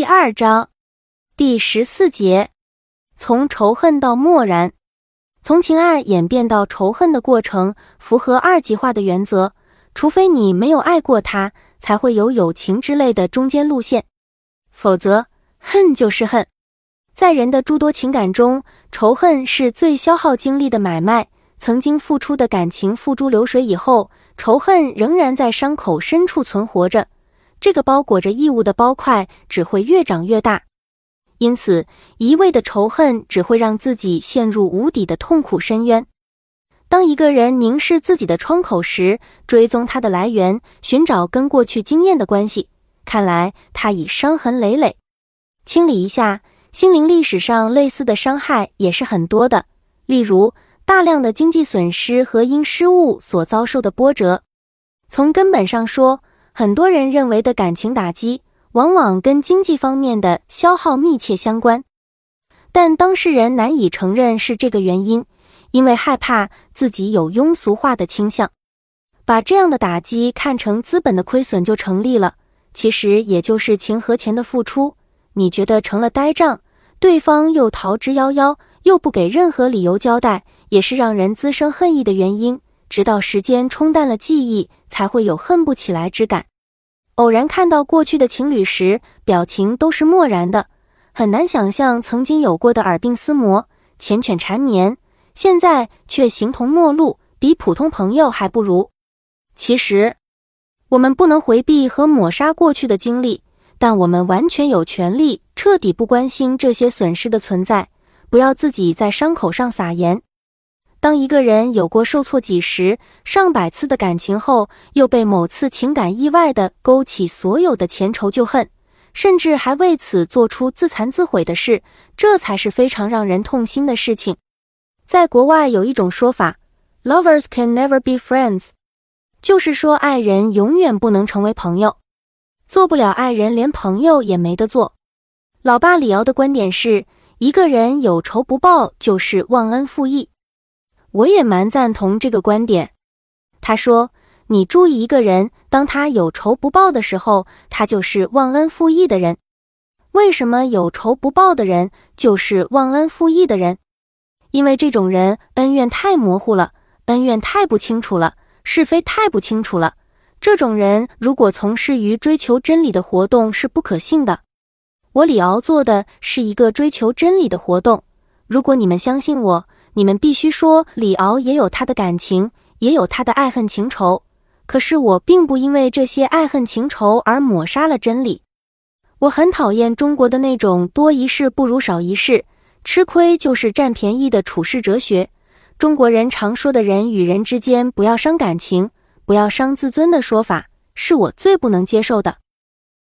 第二章第十四节：从仇恨到漠然，从情爱演变到仇恨的过程，符合二极化的原则。除非你没有爱过他，才会有友情之类的中间路线，否则恨就是恨。在人的诸多情感中，仇恨是最消耗精力的买卖。曾经付出的感情付诸流水以后，仇恨仍然在伤口深处存活着。这个包裹着异物的包块只会越长越大，因此一味的仇恨只会让自己陷入无底的痛苦深渊。当一个人凝视自己的窗口时，追踪它的来源，寻找跟过去经验的关系，看来他已伤痕累累。清理一下心灵历史上类似的伤害也是很多的，例如大量的经济损失和因失误所遭受的波折。从根本上说，很多人认为的感情打击，往往跟经济方面的消耗密切相关，但当事人难以承认是这个原因，因为害怕自己有庸俗化的倾向，把这样的打击看成资本的亏损就成立了。其实也就是情和钱的付出，你觉得成了呆账，对方又逃之夭夭，又不给任何理由交代，也是让人滋生恨意的原因。直到时间冲淡了记忆，才会有恨不起来之感。偶然看到过去的情侣时，表情都是漠然的，很难想象曾经有过的耳鬓厮磨、缱绻缠绵，现在却形同陌路，比普通朋友还不如。其实，我们不能回避和抹杀过去的经历，但我们完全有权利彻底不关心这些损失的存在，不要自己在伤口上撒盐。当一个人有过受挫几十上百次的感情后，又被某次情感意外的勾起所有的前仇旧恨，甚至还为此做出自残自毁的事，这才是非常让人痛心的事情。在国外有一种说法，Lovers can never be friends，就是说爱人永远不能成为朋友，做不了爱人，连朋友也没得做。老爸李敖的观点是，一个人有仇不报就是忘恩负义。我也蛮赞同这个观点。他说：“你注意一个人，当他有仇不报的时候，他就是忘恩负义的人。为什么有仇不报的人就是忘恩负义的人？因为这种人恩怨太模糊了，恩怨太不清楚了，是非太不清楚了。这种人如果从事于追求真理的活动是不可信的。我李敖做的是一个追求真理的活动。如果你们相信我。”你们必须说，李敖也有他的感情，也有他的爱恨情仇。可是我并不因为这些爱恨情仇而抹杀了真理。我很讨厌中国的那种多一事不如少一事，吃亏就是占便宜的处世哲学。中国人常说的人与人之间不要伤感情，不要伤自尊的说法，是我最不能接受的。